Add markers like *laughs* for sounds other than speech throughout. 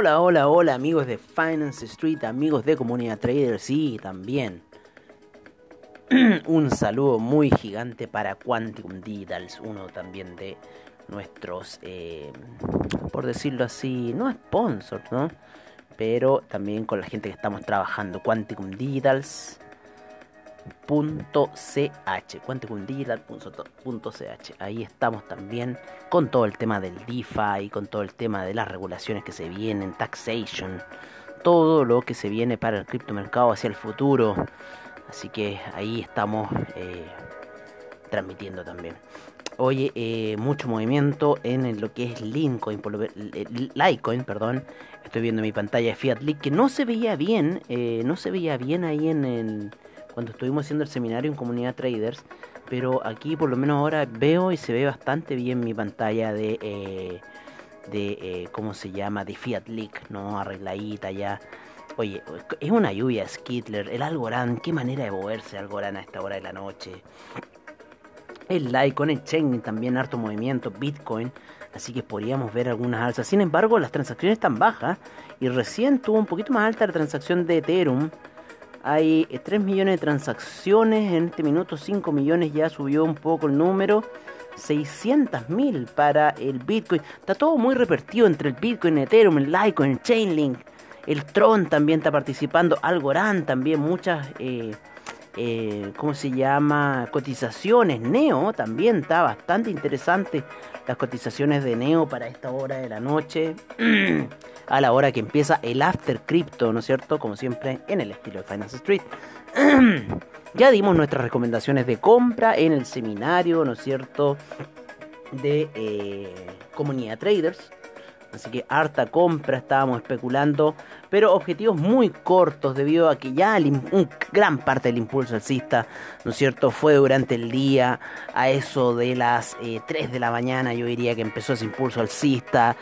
Hola, hola, hola amigos de Finance Street, amigos de Comunidad Traders y también *clears throat* un saludo muy gigante para Quantum Digitals, uno también de nuestros, eh, por decirlo así, no sponsors, ¿no? Pero también con la gente que estamos trabajando, Quantum Digitals .ch, quanticumdigital.ch. Ahí estamos también con todo el tema del DeFi, con todo el tema de las regulaciones que se vienen, taxation, todo lo que se viene para el criptomercado hacia el futuro. Así que ahí estamos eh, transmitiendo también. Oye, eh, mucho movimiento en lo que es Lincoin, por Litecoin, perdón. Estoy viendo mi pantalla de Fiat Leak que no se veía bien, eh, no se veía bien ahí en el cuando estuvimos haciendo el seminario en comunidad traders, pero aquí por lo menos ahora veo y se ve bastante bien mi pantalla de, eh, de eh, ¿cómo se llama? De Fiat Leak, ¿no? Arregladita ya. Oye, es una lluvia Skittler, el Algorand, qué manera de moverse Algorand a esta hora de la noche. El Litecoin, el Chain también harto movimiento, Bitcoin, así que podríamos ver algunas alzas. Sin embargo, las transacciones están bajas y recién tuvo un poquito más alta la transacción de Ethereum hay 3 eh, millones de transacciones, en este minuto 5 millones ya subió un poco el número. 600 mil para el Bitcoin. Está todo muy repartido entre el Bitcoin, Ethereum, el Litecoin, el Chainlink. El Tron también está participando. Algorand también. Muchas, eh, eh, ¿cómo se llama? Cotizaciones. Neo también está bastante interesante. Las cotizaciones de Neo para esta hora de la noche. *clears throat* a la hora que empieza el After Crypto, ¿no es cierto? Como siempre, en el estilo de Finance Street. *clears throat* ya dimos nuestras recomendaciones de compra en el seminario, ¿no es cierto? De eh, comunidad traders. Así que harta compra, estábamos especulando, pero objetivos muy cortos debido a que ya un gran parte del impulso alcista, ¿no es cierto?, fue durante el día, a eso de las 3 eh, de la mañana, yo diría que empezó ese impulso alcista.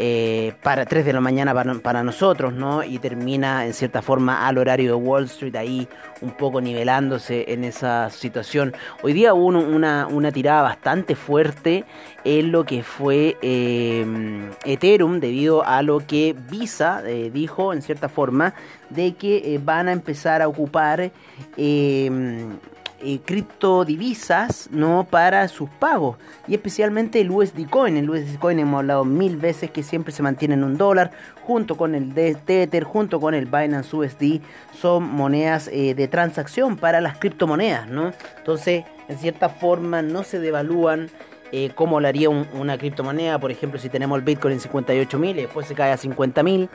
Eh, para 3 de la mañana para, nosotros, ¿no? Y termina en cierta forma al horario de Wall Street ahí un poco nivelándose en esa situación. Hoy día hubo una, una tirada bastante fuerte en lo que fue em, Ethereum debido a lo que Visa eh, dijo en cierta forma de que eh, van a empezar a ocupar em, eh, criptodivisas ¿no? para sus pagos y especialmente el USD Coin. El USD Coin hemos hablado mil veces que siempre se mantiene en un dólar junto con el Tether, junto con el Binance USD, son monedas eh, de transacción para las criptomonedas. ¿no? Entonces, en cierta forma, no se devalúan. Eh, como lo haría una criptomoneda, por ejemplo, si tenemos el Bitcoin en 58 mil y después se cae a 50 mil,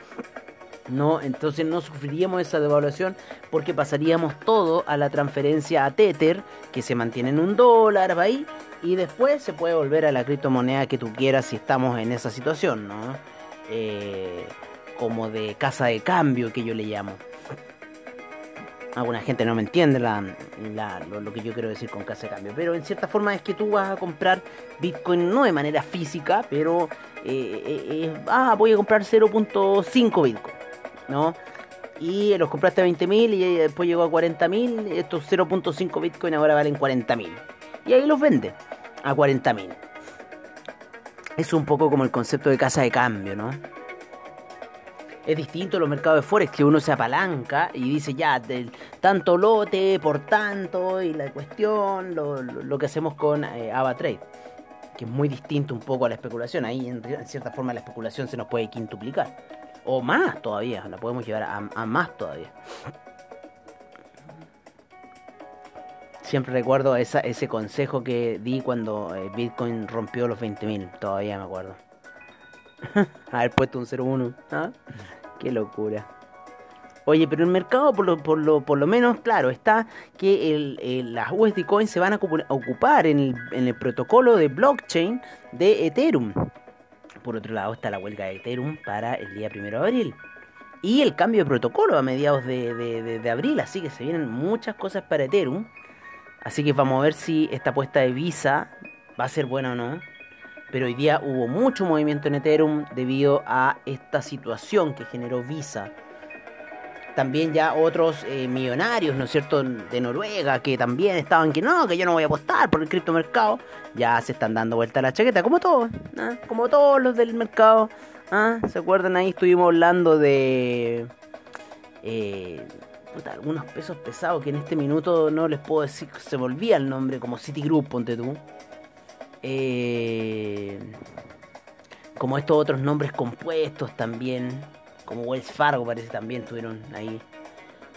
no, entonces no sufriríamos esa devaluación porque pasaríamos todo a la transferencia a Tether, que se mantiene en un dólar, ahí, y después se puede volver a la criptomoneda que tú quieras si estamos en esa situación, ¿no? Eh, como de casa de cambio que yo le llamo. Alguna gente no me entiende lo, que yo quiero decir con casa de cambio, pero en cierta forma es que tú vas a comprar Bitcoin no de manera física, pero eh, eh, ah, voy a comprar 0.5 Bitcoin. ¿No? Y los compraste a 20.000 y después llegó a 40.000. Estos 0.5 Bitcoin ahora valen 40.000. Y ahí los vende a 40.000. Es un poco como el concepto de casa de cambio, ¿no? Es distinto los mercados de Forex que uno se apalanca y dice ya, del tanto lote por tanto y la cuestión, lo, que hacemos con eh, AvaTrade, que es muy distinto un poco a la especulación. Ahí en cierta forma la especulación se nos puede quintuplicar. O más todavía, la podemos llevar a, más todavía. Siempre recuerdo esa, ese consejo que di cuando eh, Bitcoin rompió los 20.000. Todavía me acuerdo. *laughs* Haber puesto un 0.1. ¿ah? Qué locura. Oye, pero el mercado por lo, menos, claro, está que el, las USD Coins se van a ocupar el, en el protocolo de blockchain de Ethereum. Por otro lado está la huelga de Ethereum para el día primero de abril. Y el cambio de protocolo a mediados de, abril. Así que se vienen muchas cosas para Ethereum. Así que vamos a ver si esta apuesta de Visa va a ser buena o no. Pero hoy día hubo mucho movimiento en Ethereum debido a esta situación que generó Visa también ya otros eh, millonarios, ¿no es cierto?, de Noruega, que también estaban que no, que yo no voy a apostar por el criptomercado, ya se están dando vuelta la chaqueta, como todos, como todos los del mercado, ¿Ah? ¿Se acuerdan? Ahí estuvimos hablando de... Eh, algunos pesos pesados que en este minuto no les puedo decir, se volvía el nombre, como Citigroup, ponte tú. Eh, como estos otros nombres compuestos también, como Wells Fargo parece también tuvieron ahí.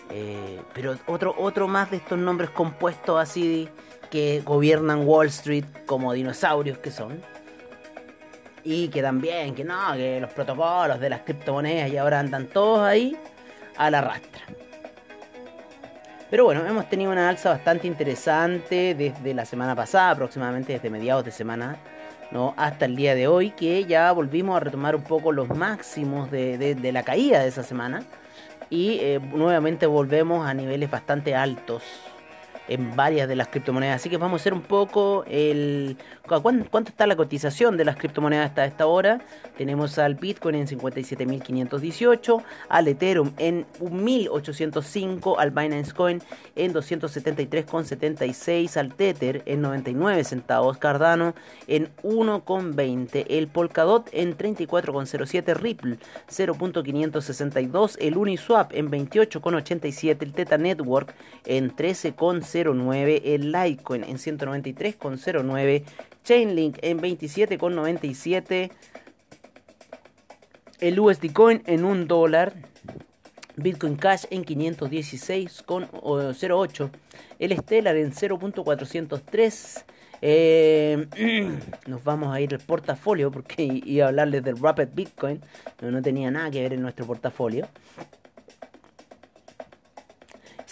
Eh, pero otro, otro más de estos nombres compuestos así que gobiernan Wall Street como dinosaurios que son. Y que también, que no, que los protocolos de las criptomonedas y ahora andan todos ahí a la rastra. Pero bueno, hemos tenido una alza bastante interesante desde la semana pasada, aproximadamente desde mediados de semana, ¿no? hasta el día de hoy, que ya volvimos a retomar un poco los máximos de, la caída de esa semana. Y eh, nuevamente volvemos a niveles bastante altos en varias de las criptomonedas. Así que vamos a hacer un poco el... ¿Cuánto está la cotización de las criptomonedas hasta esta hora? Tenemos al Bitcoin en 57.518, al Ethereum en 1.805, al Binance Coin en 273,76, al Tether en 99 centavos, Cardano en 1,20, el Polkadot en 34,07, Ripple 0.562, el Uniswap en 28,87, el Teta Network en 13,0 el Litecoin en 193,09, Chainlink en 27,97, el USD Coin en 1 dólar, Bitcoin Cash en 516,08, el Stellar en 0.403. Eh, *clears throat* nos vamos a ir al portafolio porque *laughs* iba a hablarles del Rapid Bitcoin, no tenía nada que ver en nuestro portafolio.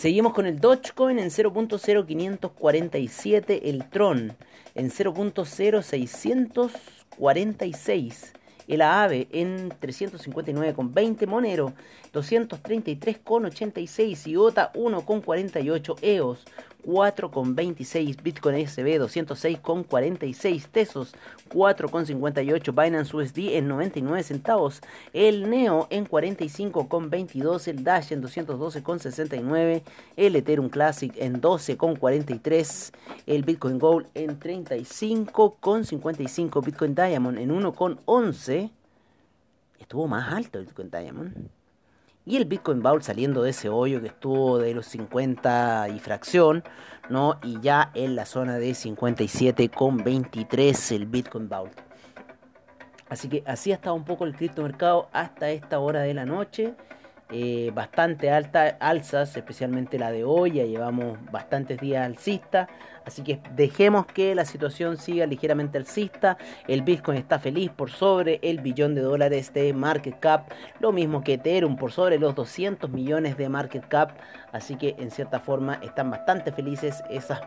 Seguimos con el Dogecoin en 0.0547, el Tron en 0.0646, el AAVE en 359,20, Monero 233,86, IOTA 1,48, EOS 4,26, Bitcoin SB 206,46, Tesos 4,58, Binance USD en 99 centavos, el Neo en 45,22, el Dash en 212,69, el Ethereum Classic en 12,43, el Bitcoin Gold en 35,55, Bitcoin Diamond en 1,11, estuvo más alto el Bitcoin Diamond. Y el Bitcoin Vault saliendo de ese hoyo que estuvo de los 50 y fracción, ¿no? Y ya en la zona de 57,23 el Bitcoin Vault. Así que así ha estado un poco el criptomercado hasta esta hora de la noche. Eh, bastante alta, alzas, especialmente la de hoy, ya llevamos bastantes días alcista, así que dejemos que la situación siga ligeramente alcista, el Bitcoin está feliz por sobre el billón de dólares de market cap, lo mismo que Ethereum por sobre los 200 millones de market cap, así que en cierta forma están bastante felices esas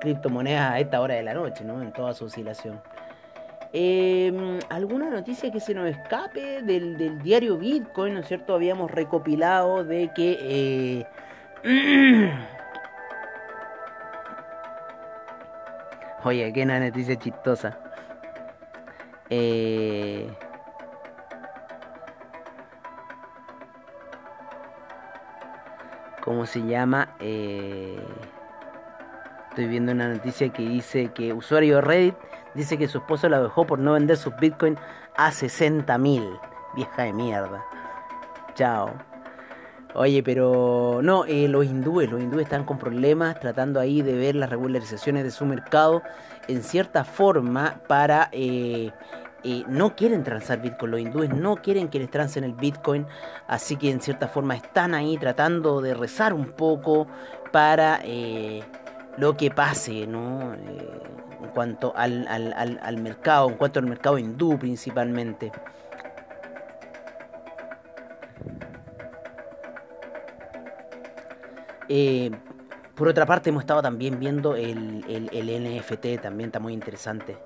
criptomonedas a esta hora de la noche, ¿no? en toda su oscilación. Em, ¿Alguna noticia que se nos escape del, diario Bitcoin? ¿No es cierto? Habíamos recopilado de que... Eh... *clears throat* Oye, qué una noticia chistosa. Eh... ¿Cómo se llama? Eh... Estoy viendo una noticia que dice que usuario de Reddit dice que su esposo la dejó por no vender sus bitcoins a 60 mil. Vieja de mierda. Chao. Oye, pero no, eh, los hindúes, los hindúes están con problemas tratando ahí de ver las regularizaciones de su mercado en cierta forma para... Eh, eh, no quieren transar Bitcoin, los hindúes no quieren que les transen el Bitcoin, así que en cierta forma están ahí tratando de rezar un poco para lo que pase, ¿no? Eh, en cuanto al, al, al, mercado, en cuanto al mercado hindú principalmente. Eh, por otra parte, hemos estado también viendo el, el, el, NFT, también está muy interesante.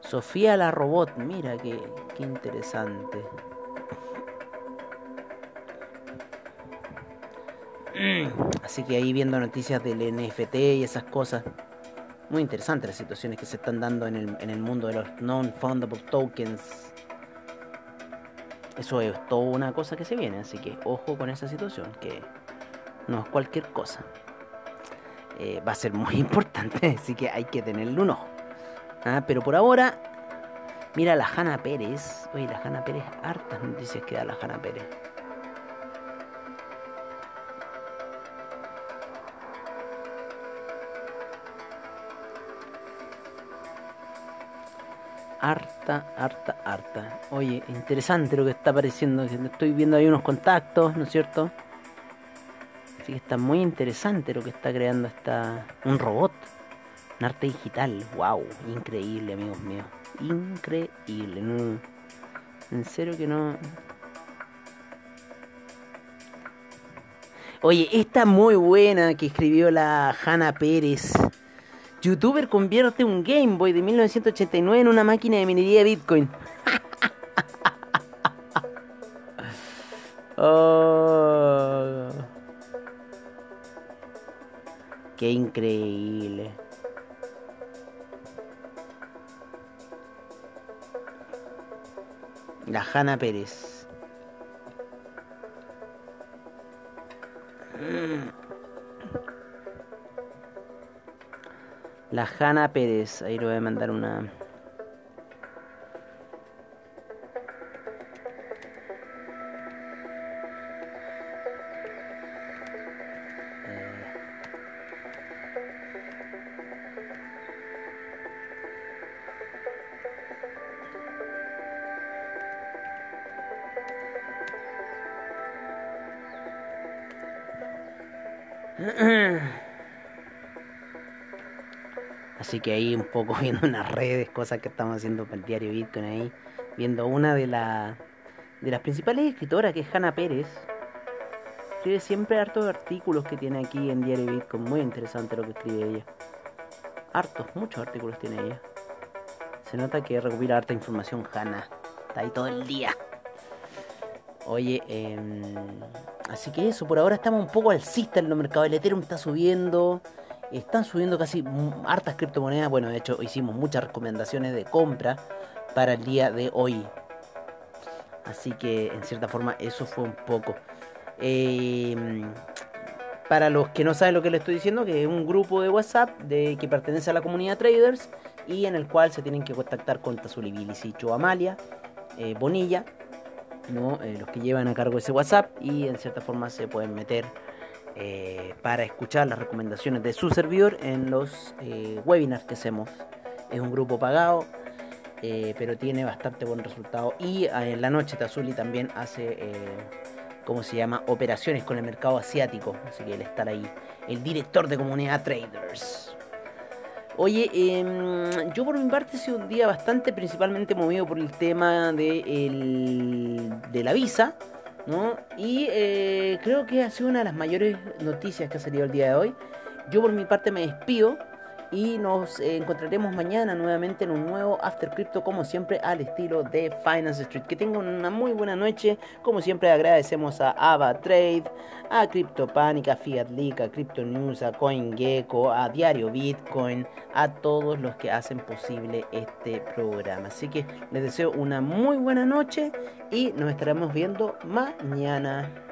Sofía la robot, mira qué, qué interesante. Así que ahí viendo noticias del NFT y esas cosas. Muy interesantes las situaciones que se están dando en el, en el mundo de los non-fundable tokens. Eso es toda una cosa que se viene, así que ojo con esa situación, que no es cualquier cosa. eh, va a ser muy *laughs* importante, así que hay que tenerlo un ojo. Ah, pero por ahora, mira la Hanna Pérez. Oye, la Hanna Pérez, hartas noticias que da la Hanna Pérez. Harta, harta, harta. Oye, interesante lo que está apareciendo. Estoy viendo ahí unos contactos, ¿no es cierto? Así que está muy interesante lo que está creando esta un robot, un arte digital. Wow, increíble, amigos míos, increíble. en serio que no. Oye, esta muy buena que escribió la Hanna Pérez. Youtuber convierte un Game Boy de 1989 en una máquina de minería de Bitcoin. *laughs* oh. Qué increíble. La Hanna Pérez. Mm. La Hanna Pérez. Ahí le voy a mandar una. Eh. *clears throat* Así que ahí un poco *laughs* viendo unas redes, cosas que estamos haciendo para el diario Bitcoin ahí. Viendo una de, la, de las principales escritoras, que es Hanna Pérez. Escribe siempre hartos artículos que tiene aquí en Diario Bitcoin. Muy interesante lo que escribe ella. Hartos, muchos artículos tiene ella. Se nota que recopila harta información Hanna. Está ahí todo el día. Oye, em, así que eso, por ahora estamos un poco alcista en el mercado. El Ethereum está subiendo. Están subiendo casi hartas criptomonedas. Bueno, de hecho hicimos muchas recomendaciones de compra para el día de hoy. Así que en cierta forma eso fue un poco. Em, para los que no saben lo que les estoy diciendo, que es un grupo de WhatsApp de, que pertenece a la comunidad traders y en el cual se tienen que contactar con Tazuli Cho Amalia, eh, Bonilla, ¿no? Eh, los que llevan a cargo ese WhatsApp y en cierta forma se pueden meter eh, para escuchar las recomendaciones de su servidor en los eh, webinars que hacemos. Es un grupo pagado, eh, pero tiene bastante buen resultado. Y en la noche Tazuli también hace, ¿cómo se llama? Operaciones con el mercado asiático. Así que él está ahí, el director de comunidad traders. Oye, em, yo por mi parte he sido un día bastante principalmente movido por el tema de, de la visa y eh, creo que ha sido una de las mayores noticias que ha salido el día de hoy. Yo por mi parte me despido y nos encontraremos mañana nuevamente en un nuevo After Crypto como siempre al estilo de Finance Street. Que tengan una muy buena noche. Como siempre agradecemos a Ava Trade, a CryptoPanic, a Fiat Leak, a Crypto News, a CoinGecko, a Diario Bitcoin, a todos los que hacen posible este programa. Así que les deseo una muy buena noche y nos estaremos viendo mañana.